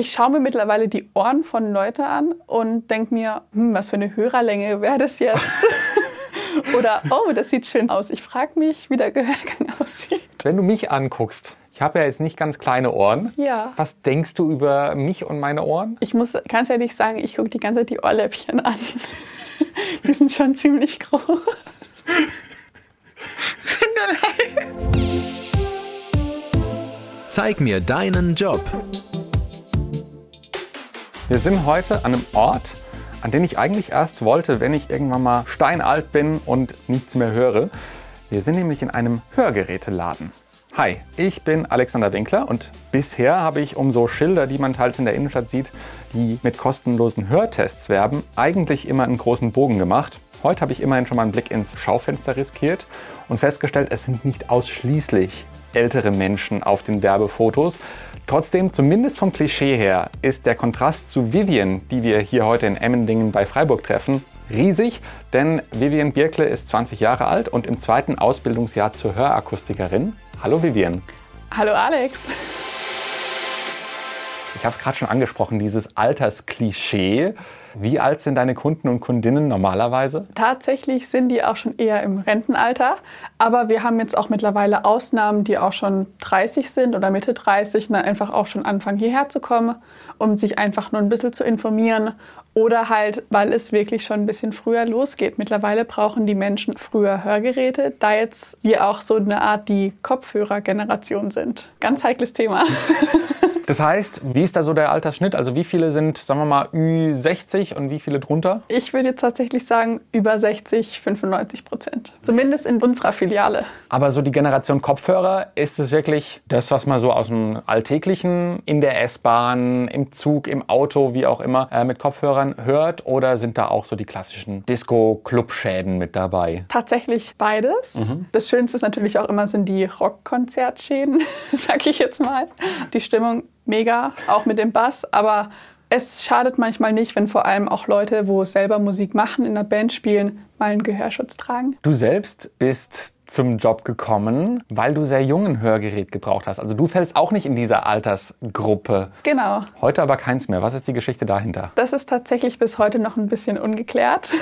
Ich schaue mir mittlerweile die Ohren von Leuten an und denke mir, hm, was für eine Hörerlänge wäre das jetzt? Oder, oh, das sieht schön aus. Ich frage mich, wie der Gehörgang aussieht. Wenn du mich anguckst, ich habe ja jetzt nicht ganz kleine Ohren. Ja. Was denkst du über mich und meine Ohren? Ich muss ganz ehrlich sagen, ich gucke die ganze Zeit die Ohrläppchen an. Die sind schon ziemlich groß. Zeig mir deinen Job. Wir sind heute an einem Ort, an den ich eigentlich erst wollte, wenn ich irgendwann mal steinalt bin und nichts mehr höre. Wir sind nämlich in einem Hörgeräteladen. Hi, ich bin Alexander Winkler und bisher habe ich um so Schilder, die man teils in der Innenstadt sieht, die mit kostenlosen Hörtests werben, eigentlich immer einen großen Bogen gemacht. Heute habe ich immerhin schon mal einen Blick ins Schaufenster riskiert und festgestellt, es sind nicht ausschließlich ältere Menschen auf den Werbefotos. Trotzdem, zumindest vom Klischee her, ist der Kontrast zu Vivian, die wir hier heute in Emmendingen bei Freiburg treffen, riesig, denn Vivian Birkle ist 20 Jahre alt und im zweiten Ausbildungsjahr zur Hörakustikerin. Hallo Vivian. Hallo Alex. Ich habe es gerade schon angesprochen, dieses Altersklischee. Wie alt sind deine Kunden und Kundinnen normalerweise? Tatsächlich sind die auch schon eher im Rentenalter, aber wir haben jetzt auch mittlerweile Ausnahmen, die auch schon 30 sind oder Mitte 30 und dann einfach auch schon anfangen hierher zu kommen, um sich einfach nur ein bisschen zu informieren oder halt, weil es wirklich schon ein bisschen früher losgeht. Mittlerweile brauchen die Menschen früher Hörgeräte, da jetzt wir auch so eine Art die Kopfhörergeneration sind. Ganz heikles Thema. Das heißt, wie ist da so der Altersschnitt? Also wie viele sind, sagen wir mal, Ü60 und wie viele drunter? Ich würde jetzt tatsächlich sagen, über 60, 95 Prozent. Zumindest in unserer Filiale. Aber so die Generation Kopfhörer, ist es wirklich das, was man so aus dem Alltäglichen in der S-Bahn, im Zug, im Auto, wie auch immer, äh, mit Kopfhörern hört? Oder sind da auch so die klassischen Disco-Club-Schäden mit dabei? Tatsächlich beides. Mhm. Das Schönste ist natürlich auch immer sind die Rockkonzertschäden, sag ich jetzt mal. Die Stimmung mega, auch mit dem Bass, aber es schadet manchmal nicht, wenn vor allem auch Leute, wo selber Musik machen, in der Band spielen, mal einen Gehörschutz tragen. Du selbst bist zum Job gekommen, weil du sehr jungen Hörgerät gebraucht hast. Also du fällst auch nicht in dieser Altersgruppe. Genau. Heute aber keins mehr. Was ist die Geschichte dahinter? Das ist tatsächlich bis heute noch ein bisschen ungeklärt.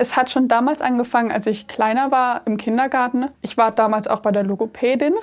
Es hat schon damals angefangen, als ich kleiner war im Kindergarten. Ich war damals auch bei der Logopädin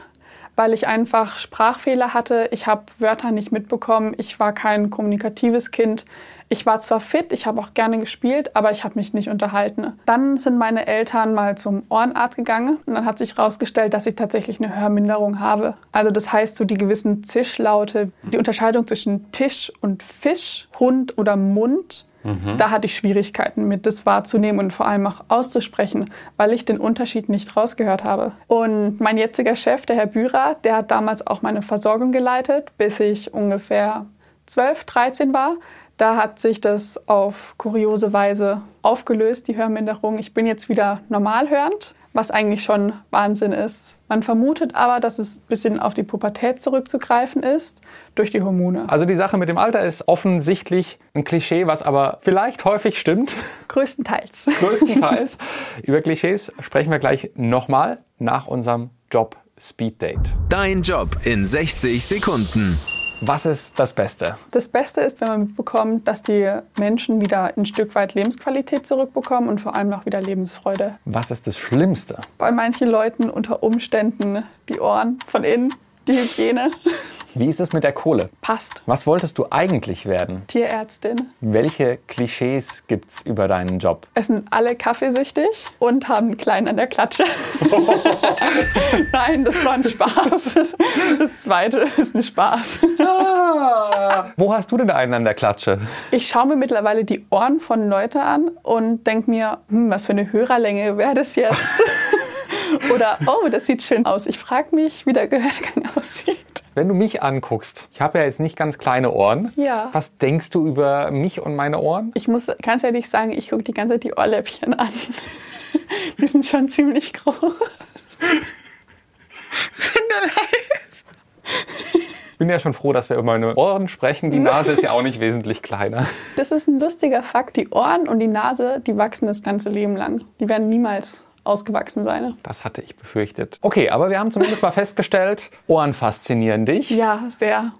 weil ich einfach Sprachfehler hatte. Ich habe Wörter nicht mitbekommen. Ich war kein kommunikatives Kind. Ich war zwar fit, ich habe auch gerne gespielt, aber ich habe mich nicht unterhalten. Dann sind meine Eltern mal zum Ohrenarzt gegangen und dann hat sich herausgestellt, dass ich tatsächlich eine Hörminderung habe. Also das heißt, so die gewissen Zischlaute, die Unterscheidung zwischen Tisch und Fisch, Hund oder Mund, Mhm. Da hatte ich Schwierigkeiten mit, das wahrzunehmen und vor allem auch auszusprechen, weil ich den Unterschied nicht rausgehört habe. Und mein jetziger Chef, der Herr Bührer, der hat damals auch meine Versorgung geleitet, bis ich ungefähr 12, 13 war. Da hat sich das auf kuriose Weise aufgelöst, die Hörminderung. Ich bin jetzt wieder normal hörend, was eigentlich schon Wahnsinn ist. Man vermutet aber, dass es ein bisschen auf die Pubertät zurückzugreifen ist durch die Hormone. Also die Sache mit dem Alter ist offensichtlich ein Klischee, was aber vielleicht häufig stimmt. Größtenteils. Größtenteils. Über Klischees sprechen wir gleich nochmal nach unserem Job Speed Date. Dein Job in 60 Sekunden. Was ist das Beste? Das Beste ist, wenn man mitbekommt, dass die Menschen wieder ein Stück weit Lebensqualität zurückbekommen und vor allem auch wieder Lebensfreude. Was ist das Schlimmste? Bei manchen Leuten unter Umständen die Ohren von innen, die Hygiene. Wie ist es mit der Kohle? Passt. Was wolltest du eigentlich werden? Tierärztin. Welche Klischees gibt es über deinen Job? Es sind alle kaffeesüchtig und haben einen kleinen an der Klatsche. Nein, das war ein Spaß. Das zweite ist ein Spaß. Ah. Wo hast du denn einen an der Klatsche? Ich schaue mir mittlerweile die Ohren von Leuten an und denke mir, hm, was für eine Hörerlänge wäre das jetzt? Oder, oh, das sieht schön aus. Ich frage mich, wie der Gehörgang aussieht. Wenn du mich anguckst, ich habe ja jetzt nicht ganz kleine Ohren. Ja. Was denkst du über mich und meine Ohren? Ich muss ganz ehrlich sagen, ich gucke die ganze Zeit die Ohrläppchen an. Die sind schon ziemlich groß. Tut mir leid. Ich bin ja schon froh, dass wir über meine Ohren sprechen. Die Nase ist ja auch nicht wesentlich kleiner. Das ist ein lustiger Fakt. Die Ohren und die Nase, die wachsen das ganze Leben lang. Die werden niemals ausgewachsen sein. Das hatte ich befürchtet. Okay, aber wir haben zumindest mal festgestellt, Ohren faszinieren dich. Ja, sehr.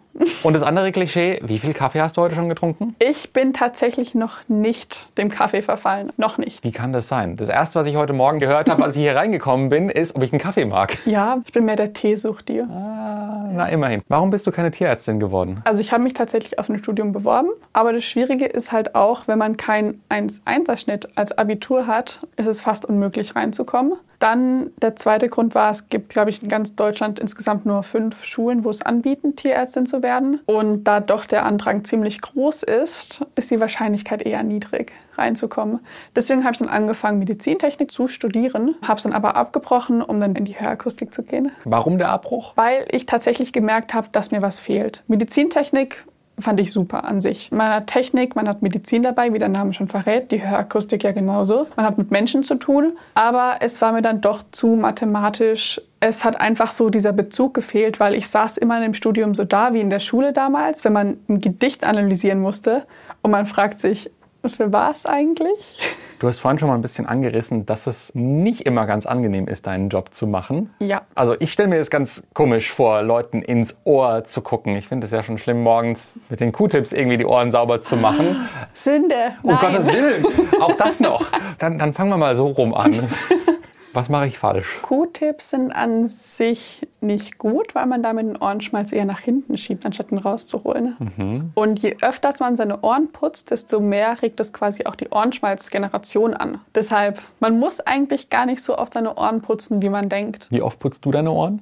Und das andere Klischee, wie viel Kaffee hast du heute schon getrunken? Ich bin tatsächlich noch nicht dem Kaffee verfallen. Noch nicht. Wie kann das sein? Das erste, was ich heute Morgen gehört habe, als ich hier reingekommen bin, ist, ob ich einen Kaffee mag. Ja, ich bin mehr der Teesuchtier. Ah, na, immerhin. Warum bist du keine Tierärztin geworden? Also ich habe mich tatsächlich auf ein Studium beworben, aber das Schwierige ist halt auch, wenn man keinen 1-1er-Schnitt als Abitur hat, ist es fast unmöglich reinzukommen. Dann der zweite Grund war, es gibt, glaube ich, in ganz Deutschland insgesamt nur fünf Schulen, wo es anbieten, Tierärztin zu werden. Und da doch der Andrang ziemlich groß ist, ist die Wahrscheinlichkeit eher niedrig, reinzukommen. Deswegen habe ich dann angefangen, Medizintechnik zu studieren, habe es dann aber abgebrochen, um dann in die Hörakustik zu gehen. Warum der Abbruch? Weil ich tatsächlich gemerkt habe, dass mir was fehlt. Medizintechnik fand ich super an sich. Man hat Technik, man hat Medizin dabei, wie der Name schon verrät, die Hörakustik ja genauso. Man hat mit Menschen zu tun, aber es war mir dann doch zu mathematisch. Es hat einfach so dieser Bezug gefehlt, weil ich saß immer in dem Studium so da wie in der Schule damals, wenn man ein Gedicht analysieren musste und man fragt sich, für was eigentlich? Du hast vorhin schon mal ein bisschen angerissen, dass es nicht immer ganz angenehm ist, deinen Job zu machen. Ja. Also ich stelle mir das ganz komisch vor, Leuten ins Ohr zu gucken. Ich finde es ja schon schlimm, morgens mit den Q-Tips irgendwie die Ohren sauber zu machen. Sünde. Um Nein. Gottes Willen, auch das noch. Dann, dann fangen wir mal so rum an. Was mache ich falsch? Q-Tips sind an sich nicht gut, weil man damit den Ohrenschmalz eher nach hinten schiebt, anstatt ihn rauszuholen. Und je öfters man seine Ohren putzt, desto mehr regt es quasi auch die Ohrenschmalzgeneration an. Deshalb, man muss eigentlich gar nicht so oft seine Ohren putzen, wie man denkt. Wie oft putzt du deine Ohren?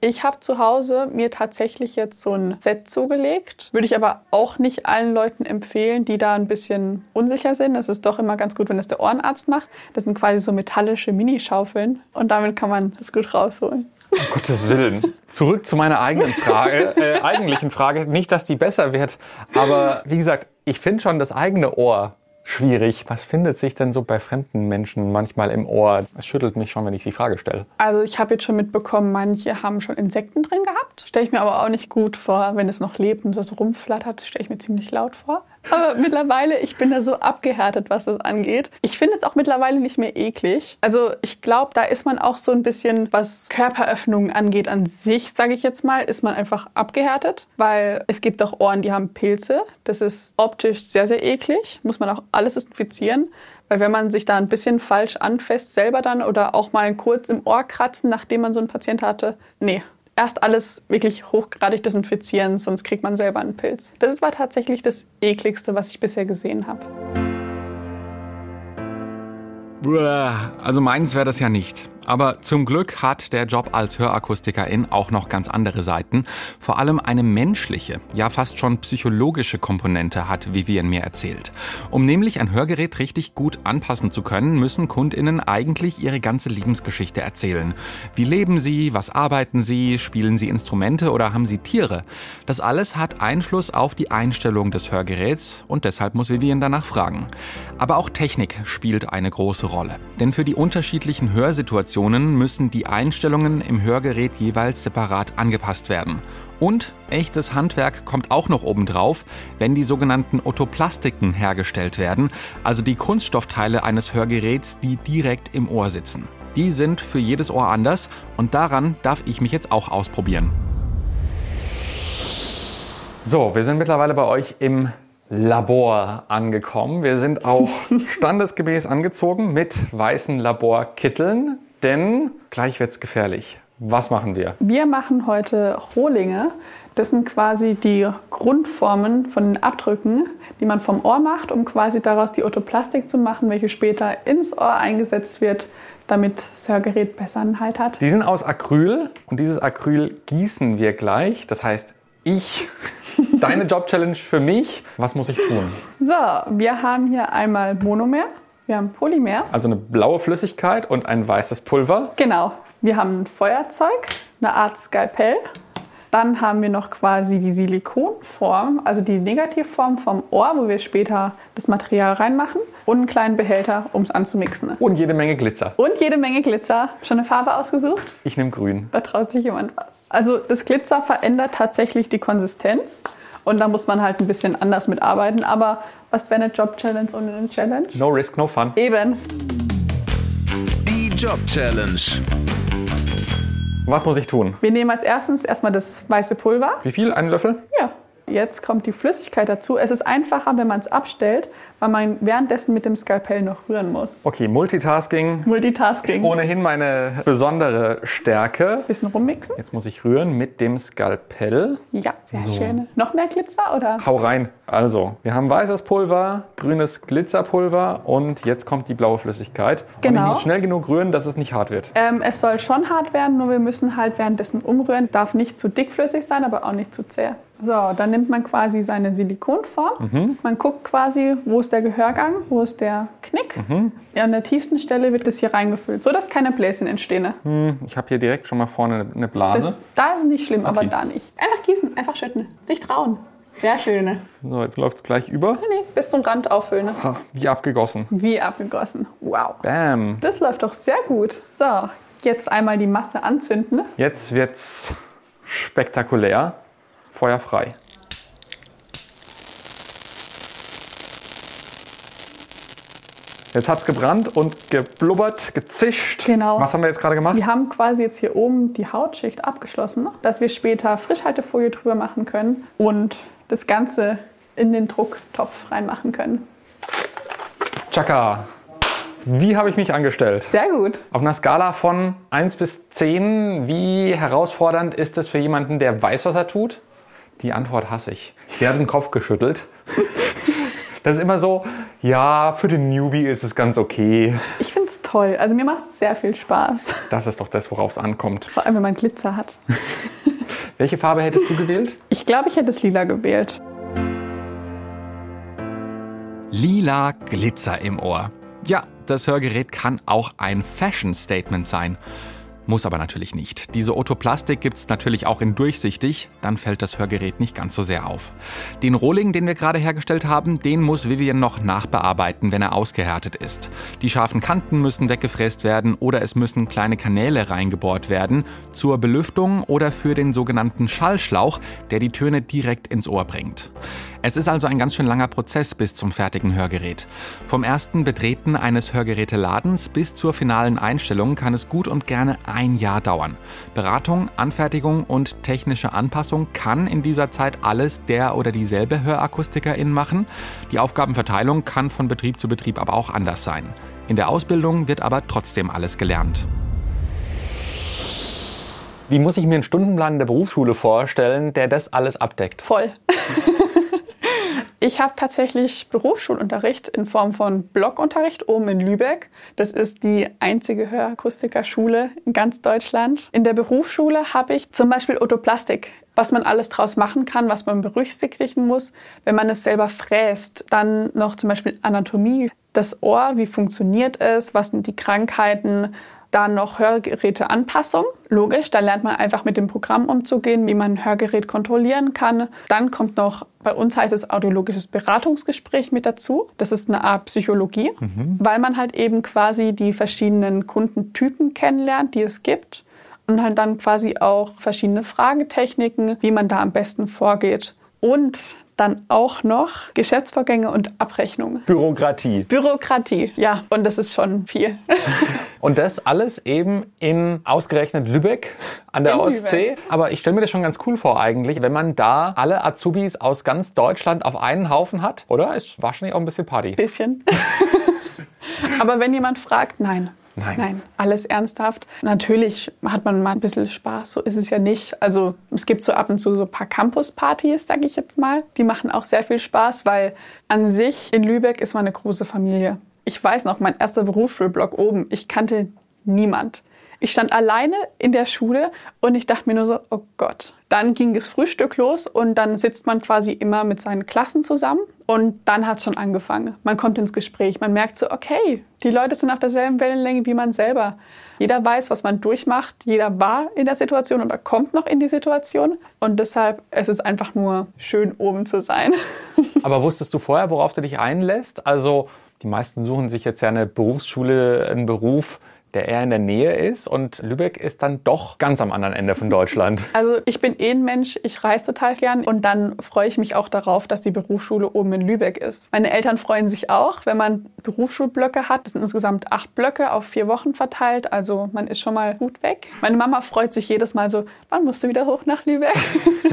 Ich habe zu Hause mir tatsächlich jetzt so ein Set zugelegt. Würde ich aber auch nicht allen Leuten empfehlen, die da ein bisschen unsicher sind. Es ist doch immer ganz gut, wenn das der Ohrenarzt macht. Das sind quasi so metallische Minischaufeln und damit kann man das gut rausholen. Um Gottes Willen. Zurück zu meiner eigenen Frage, äh, eigentlichen Frage. Nicht, dass die besser wird, aber wie gesagt, ich finde schon das eigene Ohr schwierig. Was findet sich denn so bei fremden Menschen manchmal im Ohr? Es schüttelt mich schon, wenn ich die Frage stelle. Also ich habe jetzt schon mitbekommen, manche haben schon Insekten drin gehabt. Stelle ich mir aber auch nicht gut vor, wenn es noch lebt und so rumflattert, stelle ich mir ziemlich laut vor. Aber mittlerweile, ich bin da so abgehärtet, was das angeht. Ich finde es auch mittlerweile nicht mehr eklig. Also ich glaube, da ist man auch so ein bisschen, was Körperöffnungen angeht an sich, sage ich jetzt mal, ist man einfach abgehärtet. Weil es gibt auch Ohren, die haben Pilze. Das ist optisch sehr, sehr eklig. Muss man auch alles desinfizieren. Weil wenn man sich da ein bisschen falsch anfasst selber dann oder auch mal kurz im Ohr kratzen, nachdem man so einen Patient hatte, nee, erst alles wirklich hochgradig desinfizieren, sonst kriegt man selber einen Pilz. Das war tatsächlich das ekligste, was ich bisher gesehen habe. Also meins wäre das ja nicht. Aber zum Glück hat der Job als Hörakustikerin auch noch ganz andere Seiten. Vor allem eine menschliche, ja fast schon psychologische Komponente hat Vivian mir erzählt. Um nämlich ein Hörgerät richtig gut anpassen zu können, müssen KundInnen eigentlich ihre ganze Lebensgeschichte erzählen. Wie leben sie? Was arbeiten sie? Spielen sie Instrumente oder haben sie Tiere? Das alles hat Einfluss auf die Einstellung des Hörgeräts und deshalb muss Vivian danach fragen. Aber auch Technik spielt eine große Rolle. Denn für die unterschiedlichen Hörsituationen müssen die Einstellungen im Hörgerät jeweils separat angepasst werden. Und echtes Handwerk kommt auch noch obendrauf, wenn die sogenannten Otoplastiken hergestellt werden, also die Kunststoffteile eines Hörgeräts, die direkt im Ohr sitzen. Die sind für jedes Ohr anders und daran darf ich mich jetzt auch ausprobieren. So, wir sind mittlerweile bei euch im Labor angekommen. Wir sind auch standesgemäß angezogen mit weißen Laborkitteln, denn gleich wird's gefährlich. Was machen wir? Wir machen heute Rohlinge. Das sind quasi die Grundformen von den Abdrücken, die man vom Ohr macht, um quasi daraus die Otoplastik zu machen, welche später ins Ohr eingesetzt wird, damit das Hörgerät besser einen Halt hat. Die sind aus Acryl und dieses Acryl gießen wir gleich. Das heißt, ich, deine Job-Challenge für mich, was muss ich tun? So, wir haben hier einmal Monomer, wir haben Polymer. Also eine blaue Flüssigkeit und ein weißes Pulver. Genau, wir haben ein Feuerzeug, eine Art Skalpell. Dann haben wir noch quasi die Silikonform, also die Negativform vom Ohr, wo wir später das Material reinmachen. Und einen kleinen Behälter, um es anzumixen. Und jede Menge Glitzer. Und jede Menge Glitzer. Schon eine Farbe ausgesucht? Ich nehme grün. Da traut sich jemand was. Also das Glitzer verändert tatsächlich die Konsistenz. Und da muss man halt ein bisschen anders mitarbeiten. Aber was wäre eine Job-Challenge ohne eine Challenge? No risk, no fun. Eben. Die Job Challenge. Was muss ich tun? Wir nehmen als erstes erstmal das weiße Pulver. Wie viel? Einen Löffel? Ja. Jetzt kommt die Flüssigkeit dazu. Es ist einfacher, wenn man es abstellt, weil man währenddessen mit dem Skalpell noch rühren muss. Okay, Multitasking ist Multitasking. ohnehin meine besondere Stärke. Bisschen rummixen. Jetzt muss ich rühren mit dem Skalpell. Ja, sehr So. schön. Noch mehr Glitzer oder? Hau rein. Also, wir haben weißes Pulver, grünes Glitzerpulver und jetzt kommt die blaue Flüssigkeit. Und ich Genau. muss schnell genug rühren, dass es nicht hart wird. Ähm, es soll schon hart werden, nur wir müssen halt währenddessen umrühren. Es darf nicht zu dickflüssig sein, aber auch nicht zu zäh. So, dann nimmt man quasi seine Silikonform. Man guckt quasi, wo ist der Gehörgang, wo ist der Knick. Ja, an der tiefsten Stelle wird das hier reingefüllt, sodass keine Bläschen entstehen. Ich habe hier direkt schon mal vorne eine Blase. Das, da ist nicht schlimm, aber Okay. da nicht. Einfach gießen, einfach schütten, sich trauen. Sehr schön. Nee, So, jetzt läuft es gleich über. nee, bis zum Rand auffüllen. Ha, wie abgegossen. Wie abgegossen. Wow. Bam. Das läuft doch sehr gut. So, jetzt einmal die Masse anzünden. Jetzt wird's spektakulär. Feuer frei. Jetzt hat's gebrannt und geblubbert, gezischt. Genau. Was haben wir jetzt gerade gemacht? Wir haben quasi jetzt hier oben die Hautschicht abgeschlossen, dass wir später Frischhaltefolie drüber machen können und das Ganze in den Drucktopf reinmachen können. Chaka. Wie habe ich mich angestellt? Sehr gut. Auf einer Skala von 1 bis 10, wie herausfordernd ist es für jemanden, der weiß, was er tut? Die Antwort hasse ich. Sie hat den Kopf geschüttelt. Das ist immer so, ja, für den Newbie ist es ganz okay. Ich finde es toll. Also mir macht es sehr viel Spaß. Das ist doch das, worauf es ankommt. Vor allem, wenn man Glitzer hat. Welche Farbe hättest du gewählt? Ich glaube, ich hätte es lila gewählt. Lila Glitzer im Ohr. Ja, das Hörgerät kann auch ein Fashion-Statement sein. Muss aber natürlich nicht. Diese Otoplastik gibt's natürlich auch in durchsichtig, dann fällt das Hörgerät nicht ganz so sehr auf. Den Rohling, den wir gerade hergestellt haben, den muss Vivian noch nachbearbeiten, wenn er ausgehärtet ist. Die scharfen Kanten müssen weggefräst werden oder es müssen kleine Kanäle reingebohrt werden zur Belüftung oder für den sogenannten Schallschlauch, der die Töne direkt ins Ohr bringt. Es ist also ein ganz schön langer Prozess bis zum fertigen Hörgerät. Vom ersten Betreten eines Hörgeräteladens bis zur finalen Einstellung kann es gut und gerne ein Jahr dauern. Beratung, Anfertigung und technische Anpassung kann in dieser Zeit alles der oder dieselbe Hörakustikerin machen. Die Aufgabenverteilung kann von Betrieb zu Betrieb aber auch anders sein. In der Ausbildung wird aber trotzdem alles gelernt. Wie muss ich mir einen Stundenplan der Berufsschule vorstellen, der das alles abdeckt? Voll. Ich habe tatsächlich Berufsschulunterricht in Form von Blockunterricht oben in Lübeck. Das ist die einzige Hörakustikerschule in ganz Deutschland. In der Berufsschule habe ich zum Beispiel Otoplastik, was man alles draus machen kann, was man berücksichtigen muss, wenn man es selber fräst. Dann noch zum Beispiel Anatomie, das Ohr, wie funktioniert es, was sind die Krankheiten, dann noch Hörgeräteanpassung. Logisch, da lernt man einfach mit dem Programm umzugehen, wie man ein Hörgerät kontrollieren kann. Dann kommt noch, bei uns heißt es audiologisches Beratungsgespräch mit dazu. Das ist eine Art Psychologie, weil man halt eben quasi die verschiedenen Kundentypen kennenlernt, die es gibt. Und halt dann quasi auch verschiedene Fragetechniken, wie man da am besten vorgeht. Und dann auch noch Geschäftsvorgänge und Abrechnungen. Bürokratie. Bürokratie, ja, und das ist schon viel. Und das alles eben in ausgerechnet Lübeck an der In Ostsee. Lübeck. Aber ich stelle mir das schon ganz cool vor eigentlich, wenn man da alle Azubis aus ganz Deutschland auf einen Haufen hat, oder? Ist wahrscheinlich auch ein bisschen Party. Bisschen. Aber wenn jemand fragt, nein. Nein. Nein, alles ernsthaft. Natürlich hat man mal ein bisschen Spaß, so ist es ja nicht. Also es gibt so ab und zu so ein paar Campus-Partys, sage ich jetzt mal. Die machen auch sehr viel Spaß, weil an sich in Lübeck ist man eine große Familie. Ich weiß noch, mein erster Berufsschulblock oben, ich kannte niemand. Ich stand alleine in der Schule und ich dachte mir nur so, oh Gott. Dann ging das Frühstück los und dann sitzt man quasi immer mit seinen Klassen zusammen und dann hat es schon angefangen. Man kommt ins Gespräch, man merkt so, okay, die Leute sind auf derselben Wellenlänge wie man selber. Jeder weiß, was man durchmacht, jeder war in der Situation oder kommt noch in die Situation und deshalb es ist einfach nur schön oben zu sein. Aber wusstest du vorher, worauf du dich einlässt? Also die meisten suchen sich jetzt ja eine Berufsschule, einen Beruf, der eher in der Nähe ist und Lübeck ist dann doch ganz am anderen Ende von Deutschland. Also ich bin eh ein Mensch, ich reise total gern und dann freue ich mich auch darauf, dass die Berufsschule oben in Lübeck ist. Meine Eltern freuen sich auch, wenn man Berufsschulblöcke hat. Das sind insgesamt acht Blöcke auf vier Wochen verteilt, also man ist schon mal gut weg. Meine Mama freut sich jedes Mal so, wann musst du wieder hoch nach Lübeck?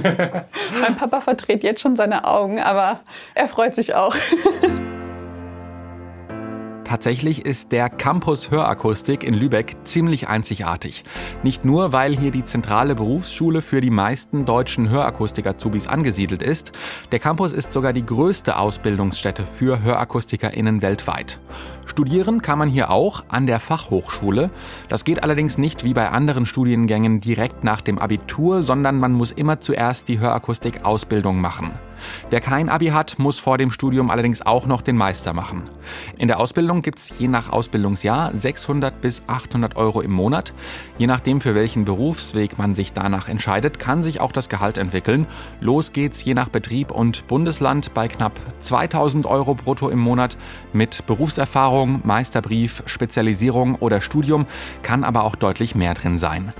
mein Papa verdreht jetzt schon seine Augen, aber er freut sich auch. Tatsächlich ist der Campus Hörakustik in Lübeck ziemlich einzigartig. Nicht nur, weil hier die zentrale Berufsschule für die meisten deutschen Hörakustik-Azubis angesiedelt ist, der Campus ist sogar die größte Ausbildungsstätte für HörakustikerInnen weltweit. Studieren kann man hier auch an der Fachhochschule. Das geht allerdings nicht wie bei anderen Studiengängen direkt nach dem Abitur, sondern man muss immer zuerst die Hörakustik-Ausbildung machen. Wer kein Abi hat, muss vor dem Studium allerdings auch noch den Meister machen. In der Ausbildung gibt es je nach Ausbildungsjahr 600 bis 800 Euro im Monat. Je nachdem, für welchen Berufsweg man sich danach entscheidet, kann sich auch das Gehalt entwickeln. Los geht's je nach Betrieb und Bundesland bei knapp 2000 Euro brutto im Monat. Mit Berufserfahrung, Meisterbrief, Spezialisierung oder Studium kann aber auch deutlich mehr drin sein.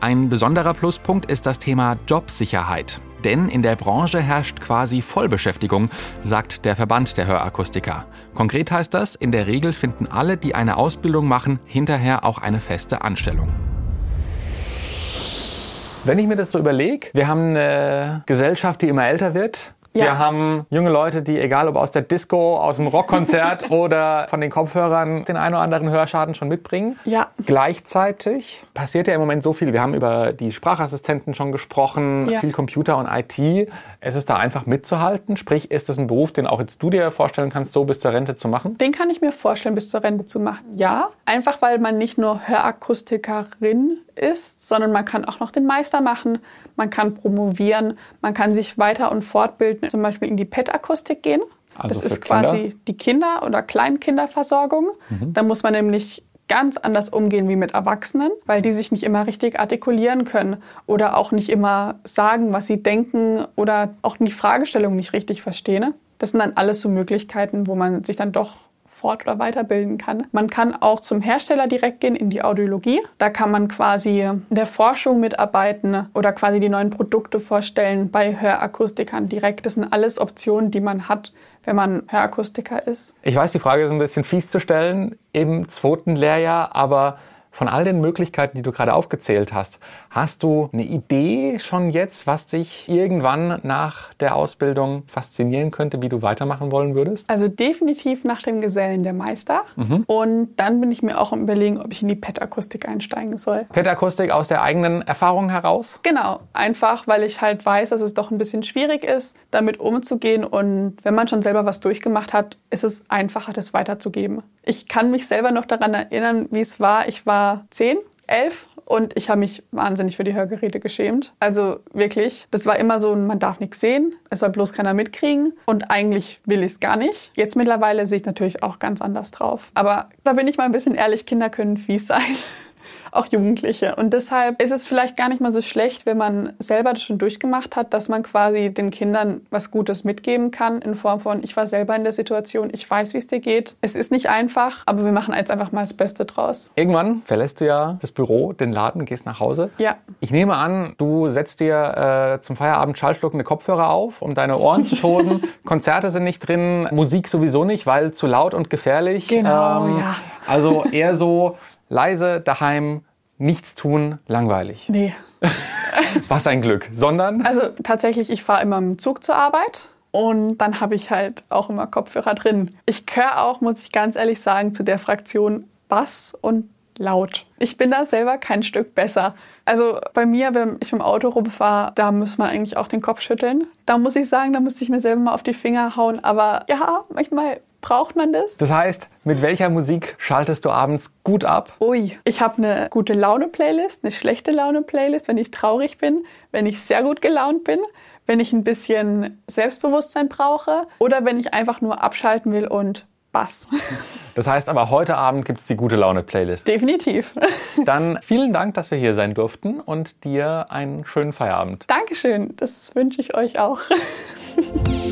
Ein besonderer Pluspunkt ist das Thema Jobsicherheit. Denn in der Branche herrscht quasi Vollbeschäftigung, sagt der Verband der Hörakustiker. Konkret heißt das, in der Regel finden alle, die eine Ausbildung machen, hinterher auch eine feste Anstellung. Wenn ich mir das so überlege, wir haben eine Gesellschaft, die immer älter wird. Ja. Wir haben junge Leute, die, egal ob aus der Disco, aus dem Rockkonzert oder von den Kopfhörern, den einen oder anderen Hörschaden schon mitbringen. Ja. Gleichzeitig passiert ja im Moment so viel. Wir haben über die Sprachassistenten schon gesprochen, Ja. viel Computer und IT. Es ist da einfach mitzuhalten. Sprich, ist das ein Beruf, den auch jetzt du dir vorstellen kannst, so bis zur Rente zu machen? Den kann ich mir vorstellen, bis zur Rente zu machen. Ja, einfach weil man nicht nur Hörakustikerin ist, sondern man kann auch noch den Meister machen, man kann promovieren, man kann sich weiter und fortbilden, zum Beispiel in die PET-Akustik gehen. Also das ist quasi die Kinder- oder Kleinkinderversorgung. Da muss man nämlich ganz anders umgehen wie mit Erwachsenen, weil die sich nicht immer richtig artikulieren können oder auch nicht immer sagen, was sie denken oder auch die Fragestellung nicht richtig verstehen. Das sind dann alles so Möglichkeiten, wo man sich dann doch fort- oder weiterbilden kann. Man kann auch zum Hersteller direkt gehen in die Audiologie. Da kann man quasi in der Forschung mitarbeiten oder quasi die neuen Produkte vorstellen bei Hörakustikern direkt. Das sind alles Optionen, die man hat, wenn man Hörakustiker ist. Ich weiß, die Frage ist ein bisschen fies zu stellen im zweiten Lehrjahr, aber von all den Möglichkeiten, die du gerade aufgezählt hast, hast du eine Idee schon jetzt, was dich irgendwann nach der Ausbildung faszinieren könnte, wie du weitermachen wollen würdest? Also definitiv nach dem Gesellen der Meister. Und dann bin ich mir auch am überlegen, ob ich in die PET-Akustik einsteigen soll. Pet-Akustik aus der eigenen Erfahrung heraus? Genau, einfach weil ich halt weiß, dass es doch ein bisschen schwierig ist, damit umzugehen. Und wenn man schon selber was durchgemacht hat, ist es einfacher, das weiterzugeben. Ich kann mich selber noch daran erinnern, wie es war. Ich war 10, 11 und ich habe mich wahnsinnig für die Hörgeräte geschämt. Also wirklich, das war immer so, man darf nichts sehen, es soll bloß keiner mitkriegen und eigentlich will ich es gar nicht. Jetzt mittlerweile sehe ich natürlich auch ganz anders drauf. Aber da bin ich mal ein bisschen ehrlich, Kinder können fies sein. auch Jugendliche. Und deshalb ist es vielleicht gar nicht mal so schlecht, wenn man selber das schon durchgemacht hat, dass man quasi den Kindern was Gutes mitgeben kann in Form von, ich war selber in der Situation, ich weiß, wie es dir geht. Es ist nicht einfach, aber wir machen jetzt einfach mal das Beste draus. Irgendwann verlässt du ja das Büro, den Laden, gehst nach Hause. Ja. Ich nehme an, du setzt dir äh, zum Feierabend schallschluckende Kopfhörer auf, um deine Ohren zu schonen. Konzerte sind nicht drin, Musik sowieso nicht, weil zu laut und gefährlich. Ähm, Genau, ja. Also eher so leise daheim, nichts tun, langweilig. Nee. Was ein Glück. Sondern Also tatsächlich, ich fahre immer im Zug zur Arbeit. Und dann habe ich halt auch immer Kopfhörer drin. Ich gehöre auch, muss ich ganz ehrlich sagen, zu der Fraktion Bass und laut. Ich bin da selber kein Stück besser. Also bei mir, wenn ich im Auto rumfahre, da muss man eigentlich auch den Kopf schütteln. Da muss ich sagen, da müsste ich mir selber mal auf die Finger hauen. Aber ja, manchmal braucht man das. das heißt, mit welcher Musik schaltest du abends gut ab? Ui, ich habe eine gute Laune-Playlist, eine schlechte Laune-Playlist, wenn ich traurig bin, wenn ich sehr gut gelaunt bin, wenn ich ein bisschen Selbstbewusstsein brauche oder wenn ich einfach nur abschalten will und Bass. Das heißt aber, heute Abend gibt es die gute Laune-Playlist. Definitiv. Dann vielen Dank, dass wir hier sein durften und dir einen schönen Feierabend. Dankeschön, das wünsche ich euch auch.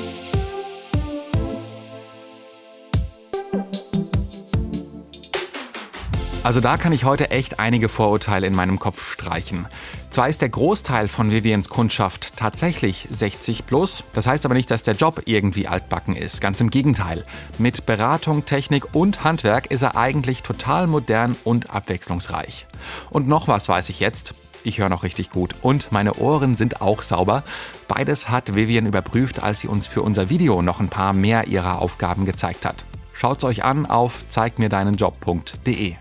Also da kann ich heute echt einige Vorurteile in meinem Kopf streichen. Zwar ist der Großteil von Vivians Kundschaft tatsächlich 60 plus, das heißt aber nicht, dass der Job irgendwie altbacken ist. Ganz im Gegenteil. Mit Beratung, Technik und Handwerk ist er eigentlich total modern und abwechslungsreich. Und noch was weiß ich jetzt. Ich höre noch richtig gut und meine Ohren sind auch sauber. Beides hat Vivian überprüft, als sie uns für unser Video noch ein paar mehr ihrer Aufgaben gezeigt hat. Schaut's euch an auf zeigmirdeinenjob.de.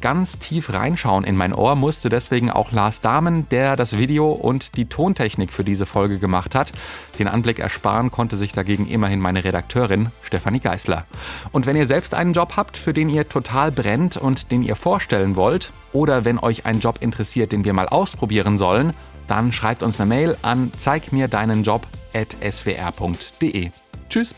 Ganz tief reinschauen in mein Ohr musste deswegen auch Lars Dahmen, der das Video und die Tontechnik für diese Folge gemacht hat. Den Anblick ersparen konnte sich dagegen immerhin meine Redakteurin Stefanie Geißler. Und wenn ihr selbst einen Job habt, für den ihr total brennt und den ihr vorstellen wollt, oder wenn euch ein Job interessiert, den wir mal ausprobieren sollen, dann schreibt uns eine Mail an zeigmirdeinenjob.swr.de. Tschüss!